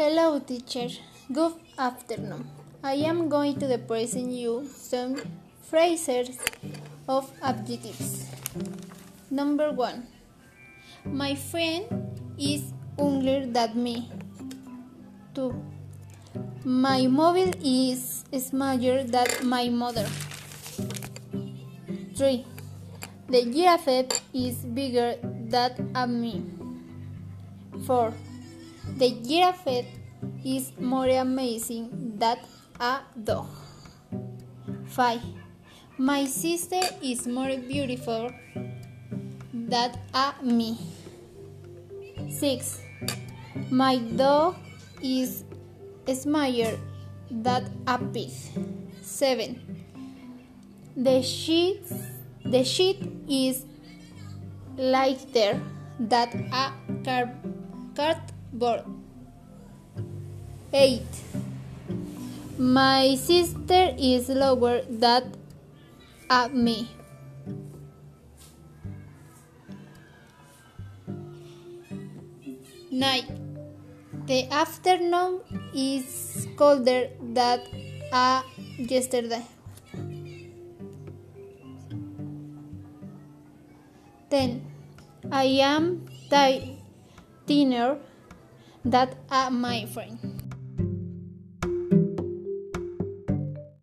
Hello, teacher. Good afternoon. I am going to present you some phrases of adjectives. Number one. My friend is younger than me. Two. My mobile is smaller than my mother. Three. The giraffe is bigger than me. Four. The giraffe is more amazing than a dog. 5. My sister is more beautiful than a me. 6. My dog is smaller than a pig. 7. The sheet, the sheet is lighter than a car, cardboard. 8. My sister is lower than at me. Night. The afternoon is colder than a yesterday. 10. I am thinner than a my friend.